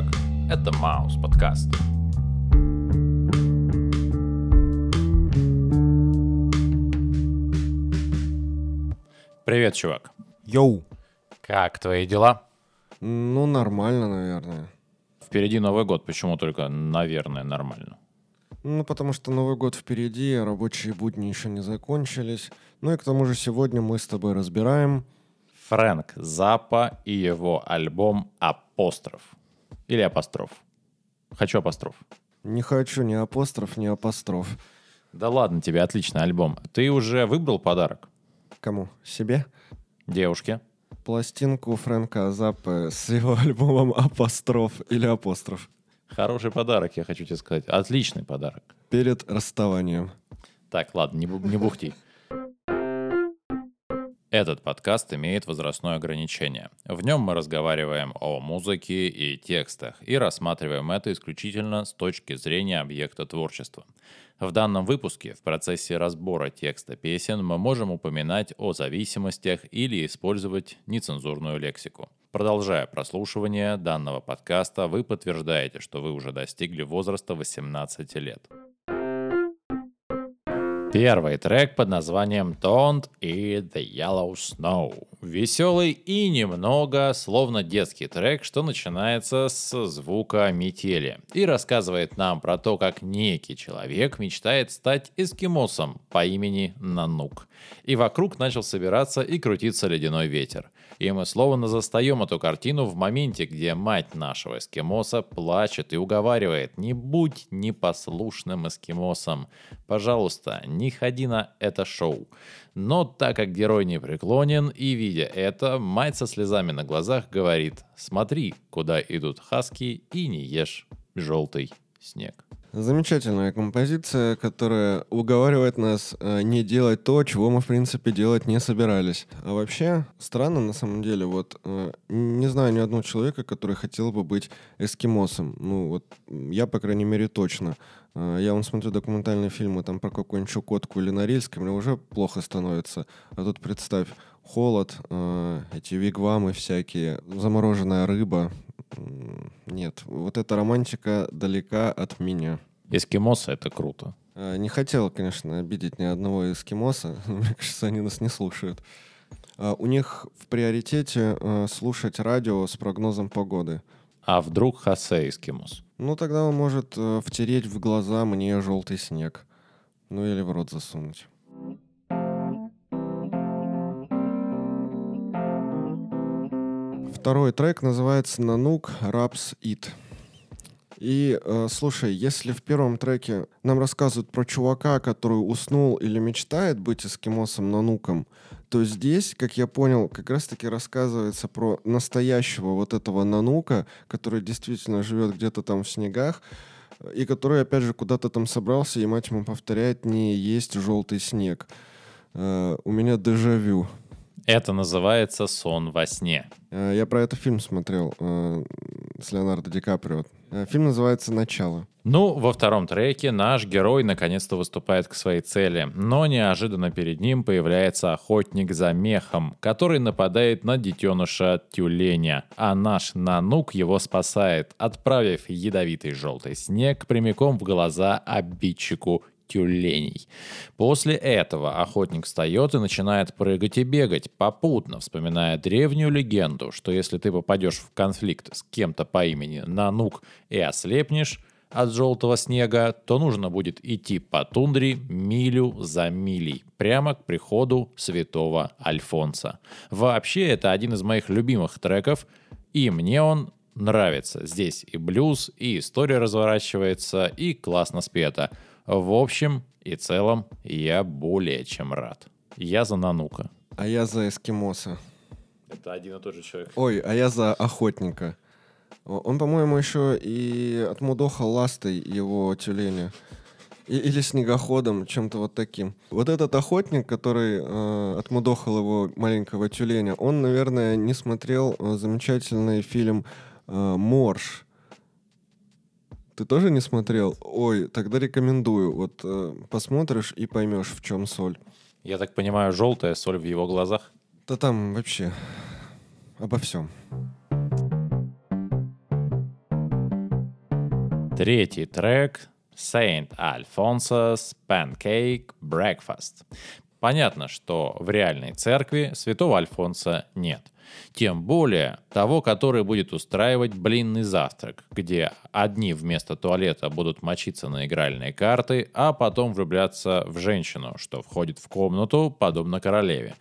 как? Это Маус подкаст. Привет, чувак. Йоу. Как твои дела? Ну, нормально, наверное. Впереди Новый год, почему только, наверное, нормально? Ну, потому что Новый год впереди, а рабочие будни еще не закончились. Ну и к тому же сегодня мы с тобой разбираем... Фрэнк Запа и его альбом «Апостроф». Или «Апостроф». Хочу «Апостроф». Не хочу ни апостроф, ни апостроф. Да ладно тебе, отличный альбом. Ты уже выбрал подарок? Кому? Себе? Девушке? Пластинку Фрэнка Заппы с его альбомом «Апостроф» или «Апостроф». Хороший подарок, я хочу тебе сказать. Отличный подарок. Перед расставанием. Так, ладно, не, бу- не бухти. Этот подкаст имеет возрастное ограничение. В нем мы разговариваем о музыке и текстах и рассматриваем это исключительно с точки зрения объекта творчества. В данном выпуске в процессе разбора текста песен мы можем упоминать о зависимостях или использовать нецензурную лексику. Продолжая прослушивание данного подкаста, вы подтверждаете, что вы уже достигли возраста 18 лет. Первый трек под названием Don't Eat the Yellow Snow. Веселый и немного, словно детский трек, что начинается с звука метели и рассказывает нам про то, как некий человек мечтает стать эскимосом по имени Нанук. И вокруг начал собираться и крутиться ледяной ветер. И мы словно застаем эту картину в моменте, где мать нашего эскимоса плачет и уговаривает «Не будь непослушным эскимосом. Пожалуйста, не ходи на это шоу». Но так как герой не преклонен и видя это, мать со слезами на глазах говорит «Смотри, куда идут хаски и не ешь желтый снег». Замечательная композиция, которая уговаривает нас э, не делать то, чего мы, в принципе, делать не собирались. А вообще, странно, на самом деле, вот, э, не знаю ни одного человека, который хотел бы быть эскимосом. Ну, вот, я, по крайней мере, точно. Э, я вон смотрю документальные фильмы там про какую-нибудь Чукотку или Норильск, и мне уже плохо становится. А тут представь, холод, э, эти вигвамы всякие, замороженная рыба. Нет, вот эта романтика далека от меня. Эскимосы — это круто. Э, Не хотел, конечно, обидеть ни одного эскимоса. Мне кажется, они нас не слушают. А У них в приоритете э, слушать радио с прогнозом погоды. А вдруг Хосе эскимос? Ну, тогда он может э, втереть в глаза мне желтый снег. Ну, или в рот засунуть. Второй трек называется «Нанук Рапс Ит». И, э, слушай, если в первом треке нам рассказывают про чувака, который уснул или мечтает быть эскимосом Нануком, то здесь, как я понял, как раз-таки рассказывается про настоящего вот этого Нанука, который действительно живет где-то там в снегах, и который, опять же, куда-то там собрался, и мать ему повторяет, не есть желтый снег. Э, у меня дежавю. Это называется сон во сне. Э, Я про это фильм смотрел э, с Леонардо Ди Каприо. Э, Фильм называется «Начало». Ну, во втором треке наш герой наконец-то выступает к своей цели, но неожиданно перед ним появляется охотник за мехом, который нападает на детеныша тюленя, а наш Нанук его спасает, отправив ядовитый желтый снег прямиком в глаза обидчику тюленей. После этого охотник встает и начинает прыгать и бегать, попутно вспоминая древнюю легенду, что если ты попадешь в конфликт с кем-то по имени Нанук и ослепнешь, от желтого снега, то нужно будет идти по тундре милю за милей, прямо к приходу святого Альфонса. Вообще, это один из моих любимых треков, и мне он нравится. Здесь и блюз, и история разворачивается, и классно спета. В общем и целом, я более чем рад. Я за Нанука. А я за эскимоса. Это один и тот же человек. Ой, а я за охотника. Он, по-моему, еще и отмудохал ластой его тюленя. И- или снегоходом, чем-то вот таким. Вот этот охотник, который э, отмудохал его маленького тюленя, он, наверное, не смотрел э, замечательный фильм э, «Морж». Ты тоже не смотрел? Ой, тогда рекомендую. Вот э, посмотришь и поймешь, в чем соль. Я так понимаю, желтая соль в его глазах. Да там вообще обо всем. Третий трек Saint Alphonsus Pancake Breakfast. Понятно, что в реальной церкви святого Альфонса нет. Тем более того, который будет устраивать блинный завтрак, где одни вместо туалета будут мочиться на игральные карты, а потом влюбляться в женщину, что входит в комнату, подобно королеве.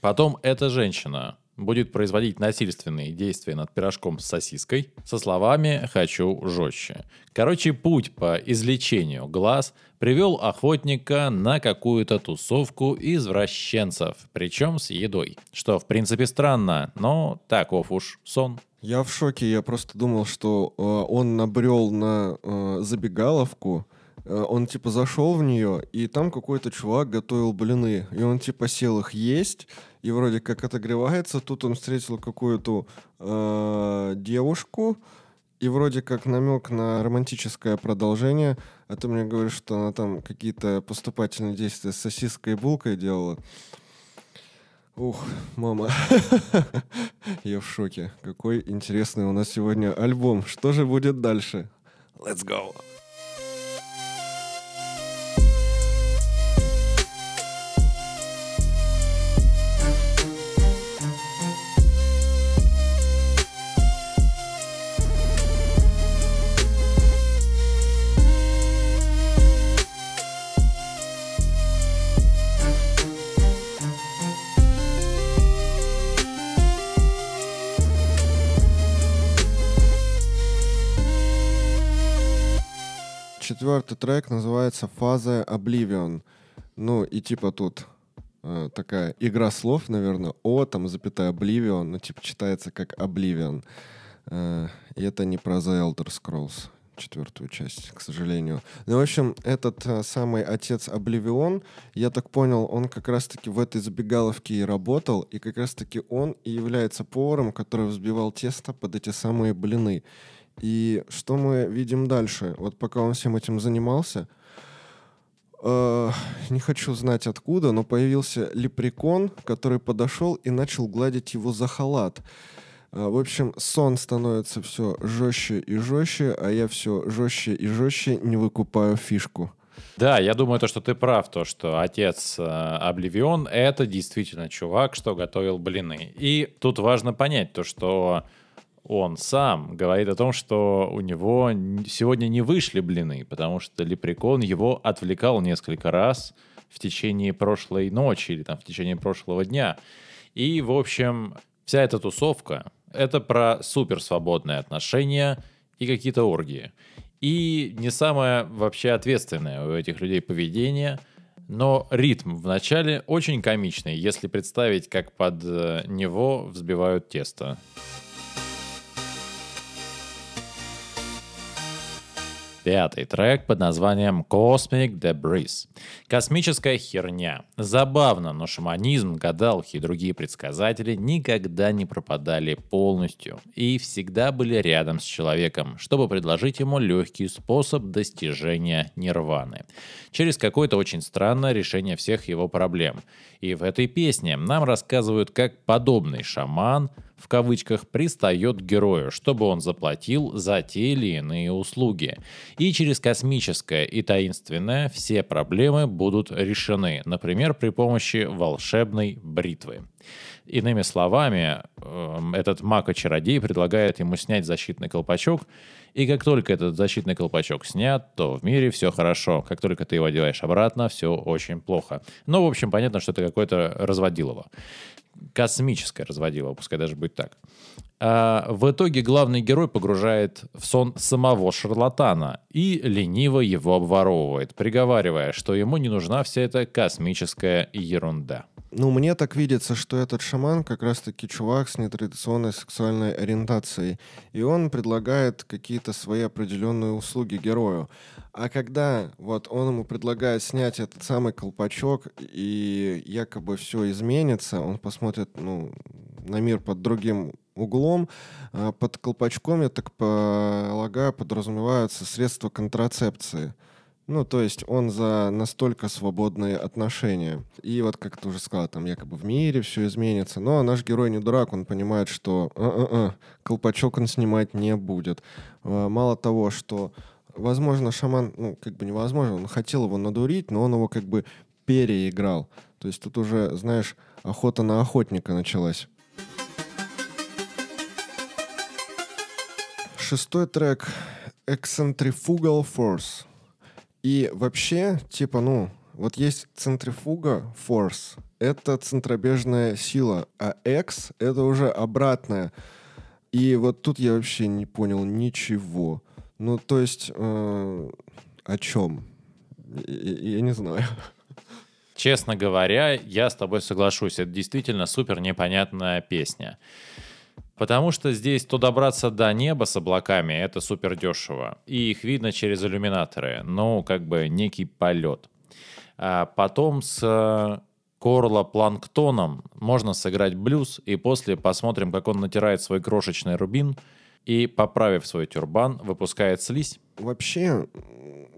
Потом эта женщина будет производить насильственные действия над пирожком с сосиской со словами «хочу жестче». Короче, путь по излечению глаз привел охотника на какую-то тусовку извращенцев, причем с едой. Что, в принципе, странно, но таков уж сон. Я в шоке, я просто думал, что э, он набрел на э, забегаловку, он типа зашел в нее, и там какой-то чувак готовил блины, и он типа сел их есть, и вроде как отогревается. Тут он встретил какую-то э, девушку, и вроде как намек на романтическое продолжение. А ты мне говоришь, что она там какие-то поступательные действия с сосиской и булкой делала. Ух, мама. Я в шоке. Какой интересный у нас сегодня альбом. Что же будет дальше? Let's go. Четвертый трек называется «Фаза Oblivion». Ну, и типа тут э, такая игра слов, наверное. О, там, запятая Oblivion, ну, типа читается как Oblivion. Э, и это не про The Elder Scrolls, четвертую часть, к сожалению. Ну, в общем, этот э, самый отец Обливион, я так понял, он как раз-таки в этой забегаловке и работал, и как раз-таки он и является поваром, который взбивал тесто под эти самые блины. И что мы видим дальше? Вот пока он всем этим занимался, э, не хочу знать откуда, но появился лепрекон, который подошел и начал гладить его за халат. Э, в общем, сон становится все жестче и жестче, а я все жестче и жестче не выкупаю фишку. Да, я думаю, то, что ты прав, то, что отец э, Обливион — это действительно чувак, что готовил блины. И тут важно понять то, что он сам говорит о том, что у него сегодня не вышли блины, потому что Лепрекон его отвлекал несколько раз в течение прошлой ночи или там в течение прошлого дня. И, в общем, вся эта тусовка — это про суперсвободные отношения и какие-то оргии. И не самое вообще ответственное у этих людей поведение — но ритм в начале очень комичный, если представить, как под э, него взбивают тесто. Пятый трек под названием Cosmic Debris. Космическая херня. Забавно, но шаманизм, гадалки и другие предсказатели никогда не пропадали полностью и всегда были рядом с человеком, чтобы предложить ему легкий способ достижения нирваны. Через какое-то очень странное решение всех его проблем. И в этой песне нам рассказывают, как подобный шаман – в кавычках пристает к герою, чтобы он заплатил за те или иные услуги. И через космическое и таинственное все проблемы будут решены, например, при помощи волшебной бритвы. Иными словами, эм, этот маг-чародей предлагает ему снять защитный колпачок, и как только этот защитный колпачок снят, то в мире все хорошо. Как только ты его одеваешь обратно, все очень плохо. Ну, в общем, понятно, что это какое-то разводилово космическое разводило, пускай даже будет так. А в итоге главный герой погружает в сон самого шарлатана и лениво его обворовывает, приговаривая, что ему не нужна вся эта космическая ерунда. Ну, мне так видится, что этот шаман как раз-таки чувак с нетрадиционной сексуальной ориентацией. И он предлагает какие-то свои определенные услуги герою. А когда вот он ему предлагает снять этот самый колпачок, и якобы все изменится, он посмотрит ну, на мир под другим углом, а под колпачком, я так полагаю, подразумеваются средства контрацепции. Ну, то есть он за настолько свободные отношения. И вот, как ты уже сказал, там якобы в мире все изменится. Но наш герой не дурак, он понимает, что «А -а -а, колпачок он снимать не будет. А, мало того, что возможно, шаман, ну, как бы невозможно, он хотел его надурить, но он его как бы переиграл. То есть тут уже, знаешь, охота на охотника началась. Шестой трек Eccentrifugal Force. И вообще, типа, ну, вот есть центрифуга Force, это центробежная сила, а X — это уже обратная. И вот тут я вообще не понял ничего. Ну, то есть, э, о чем? Я, я не знаю. Честно говоря, я с тобой соглашусь. Это действительно супер непонятная песня. Потому что здесь то добраться до неба с облаками, это супер дешево. И их видно через иллюминаторы. Ну, как бы некий полет. А потом с Корла планктоном можно сыграть блюз, и после посмотрим, как он натирает свой крошечный рубин и, поправив свой тюрбан, выпускает слизь. Вообще,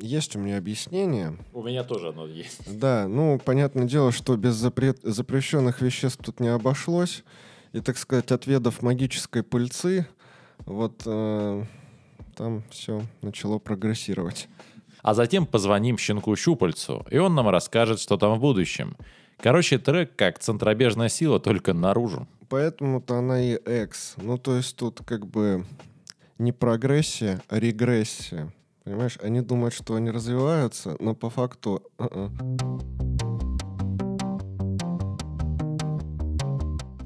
есть у меня объяснение. У меня тоже оно есть. Да, ну, понятное дело, что без запрет... запрещенных веществ тут не обошлось и, так сказать, отведав магической пыльцы, вот э, там все начало прогрессировать. А затем позвоним щенку-щупальцу, и он нам расскажет, что там в будущем. Короче, трек как центробежная сила, только наружу. Поэтому-то она и X. Ну, то есть тут как бы не прогрессия, а регрессия. Понимаешь, они думают, что они развиваются, но по факту... Uh-uh.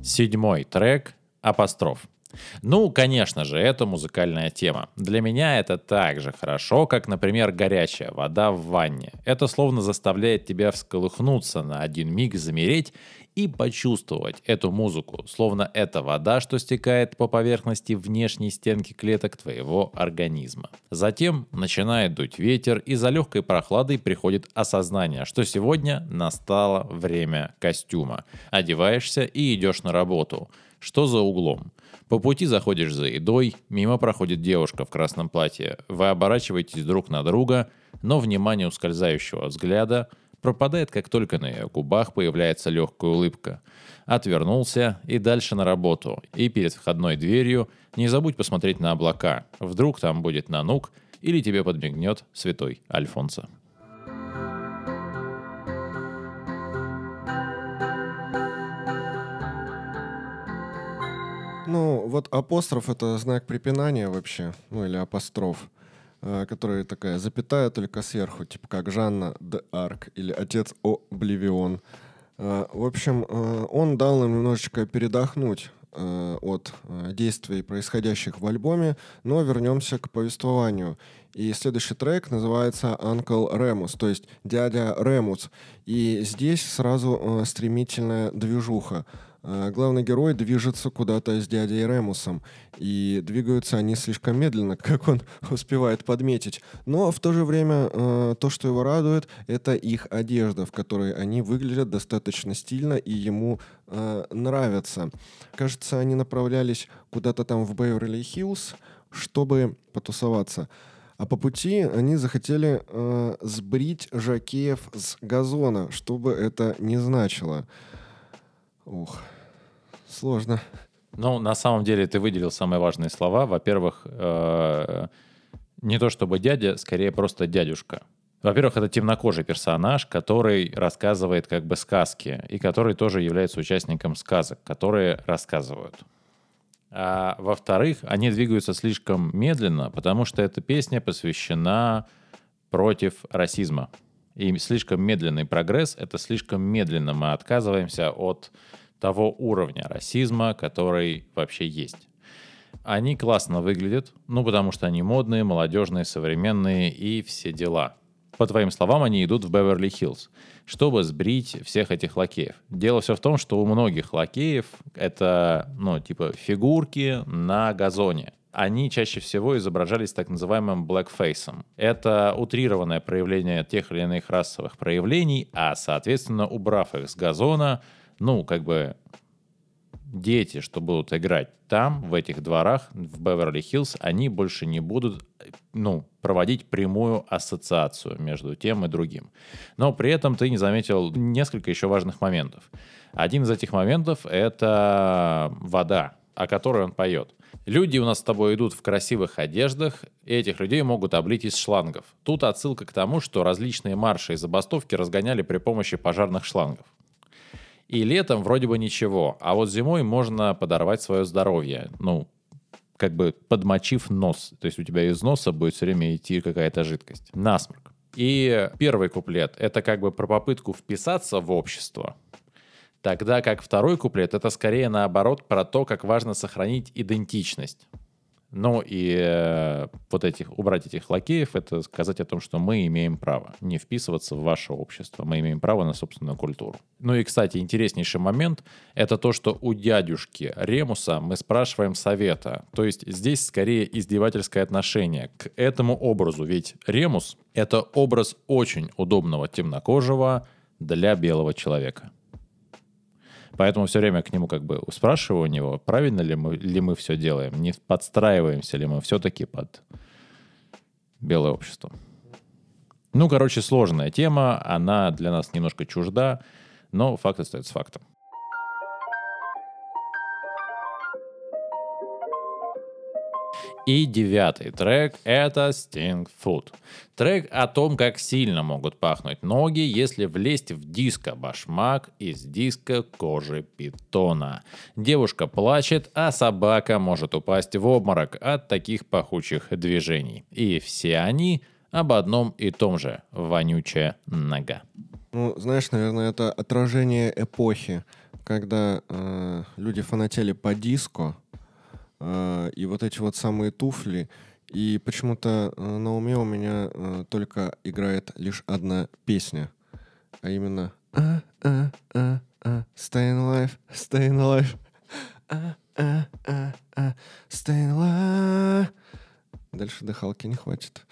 Седьмой трек «Апостроф». Ну, конечно же, это музыкальная тема. Для меня это так же хорошо, как, например, горячая вода в ванне. Это словно заставляет тебя всколыхнуться на один миг, замереть и почувствовать эту музыку, словно это вода, что стекает по поверхности внешней стенки клеток твоего организма. Затем начинает дуть ветер, и за легкой прохладой приходит осознание, что сегодня настало время костюма. Одеваешься и идешь на работу. Что за углом? По пути заходишь за едой, мимо проходит девушка в красном платье. Вы оборачиваетесь друг на друга, но внимание ускользающего взгляда – пропадает, как только на ее губах появляется легкая улыбка. Отвернулся и дальше на работу. И перед входной дверью не забудь посмотреть на облака. Вдруг там будет нанук или тебе подмигнет святой Альфонсо. Ну, вот апостроф — это знак препинания вообще, ну или апостроф. Э, которая такая запятая только сверху, типа как Жанна де Арк или Отец Обливион. Э, в общем, э, он дал нам немножечко передохнуть от действий, происходящих в альбоме, но вернемся к повествованию. И следующий трек называется «Uncle Remus», то есть «Дядя Ремус». И здесь сразу стремительная движуха. Э, главный герой движется куда-то с дядей Ремусом, и двигаются они слишком медленно, как он успевает подметить. Но в то же время э, то, что его радует, это их одежда, в которой они выглядят достаточно стильно и ему э, нравятся. Кажется, они направлялись куда-то там в Беверли-Хиллз, чтобы потусоваться. А по пути они захотели э, сбрить жакеев с газона, чтобы это не значило. Ух, сложно. Ну, на самом деле ты выделил самые важные слова. Во-первых, э, не то чтобы дядя, скорее просто дядюшка. Во-первых, это темнокожий персонаж, который рассказывает как бы сказки, и который тоже является участником сказок, которые рассказывают. А во-вторых, они двигаются слишком медленно, потому что эта песня посвящена против расизма. И слишком медленный прогресс — это слишком медленно мы отказываемся от того уровня расизма, который вообще есть. Они классно выглядят, ну потому что они модные, молодежные, современные и все дела. По твоим словам, они идут в Беверли-Хиллз, чтобы сбрить всех этих лакеев. Дело все в том, что у многих лакеев это, ну, типа фигурки на газоне они чаще всего изображались так называемым blackface. Это утрированное проявление тех или иных расовых проявлений, а, соответственно, убрав их с газона, ну, как бы дети, что будут играть там, в этих дворах, в Беверли-Хиллз, они больше не будут ну, проводить прямую ассоциацию между тем и другим. Но при этом ты не заметил несколько еще важных моментов. Один из этих моментов — это вода о которой он поет. Люди у нас с тобой идут в красивых одеждах, и этих людей могут облить из шлангов. Тут отсылка к тому, что различные марши и забастовки разгоняли при помощи пожарных шлангов. И летом вроде бы ничего, а вот зимой можно подорвать свое здоровье. Ну, как бы подмочив нос. То есть у тебя из носа будет все время идти какая-то жидкость. Насморк. И первый куплет — это как бы про попытку вписаться в общество, Тогда как второй куплет — это скорее наоборот про то, как важно сохранить идентичность. Ну и э, вот этих, убрать этих лакеев, это сказать о том, что мы имеем право не вписываться в ваше общество. Мы имеем право на собственную культуру. Ну и, кстати, интереснейший момент — это то, что у дядюшки Ремуса мы спрашиваем совета. То есть здесь скорее издевательское отношение к этому образу. Ведь Ремус — это образ очень удобного темнокожего для белого человека. Поэтому все время к нему как бы спрашиваю у него, правильно ли мы, ли мы все делаем, не подстраиваемся ли мы все-таки под белое общество. Ну, короче, сложная тема, она для нас немножко чужда, но факт остается фактом. И девятый трек — это Sting Food. Трек о том, как сильно могут пахнуть ноги, если влезть в диско-башмак из диска кожи питона. Девушка плачет, а собака может упасть в обморок от таких пахучих движений. И все они об одном и том же — вонючая нога. Ну, знаешь, наверное, это отражение эпохи, когда э, люди фанатели по диско, а, и вот эти вот самые туфли. И почему-то э, на уме у меня э, только играет лишь одна песня, а именно а, а, а, а, Staying alive, staying alive, а, а, а, а, alive. Дальше дыхалки не хватит.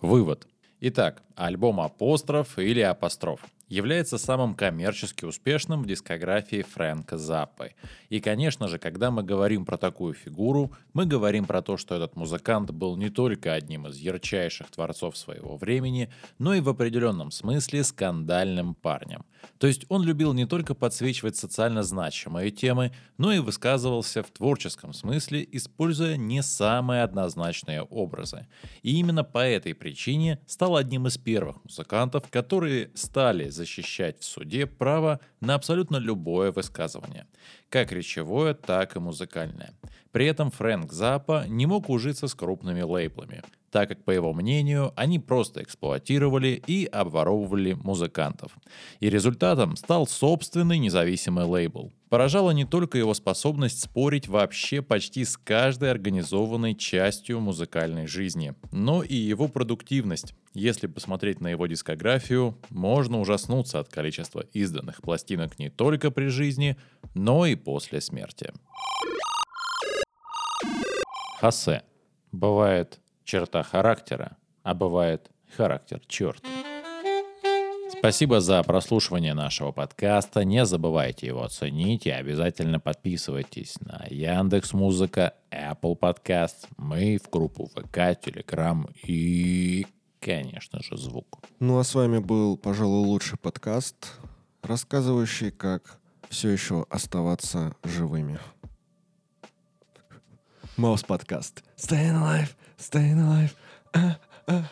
Вывод. Итак, альбом «Апостроф» или «Апостроф» является самым коммерчески успешным в дискографии Фрэнка Заппы. И, конечно же, когда мы говорим про такую фигуру, мы говорим про то, что этот музыкант был не только одним из ярчайших творцов своего времени, но и в определенном смысле скандальным парнем. То есть он любил не только подсвечивать социально значимые темы, но и высказывался в творческом смысле, используя не самые однозначные образы. И именно по этой причине стал одним из первых музыкантов, которые стали защищать в суде право на абсолютно любое высказывание, как речевое, так и музыкальное. При этом Фрэнк Запа не мог ужиться с крупными лейблами, так как, по его мнению, они просто эксплуатировали и обворовывали музыкантов. И результатом стал собственный независимый лейбл. Поражала не только его способность спорить вообще почти с каждой организованной частью музыкальной жизни, но и его продуктивность. Если посмотреть на его дискографию, можно ужаснуться от количества изданных пластинок не только при жизни, но и после смерти. Хосе. Бывает черта характера, а бывает характер черт. Спасибо за прослушивание нашего подкаста. Не забывайте его оценить и обязательно подписывайтесь на Яндекс Музыка, Apple Podcast, мы в группу ВК, Telegram и, конечно же, звук. Ну а с вами был, пожалуй, лучший подкаст, рассказывающий, как все еще оставаться живыми. Most Podcast. Staying alive, staying alive. Uh, uh.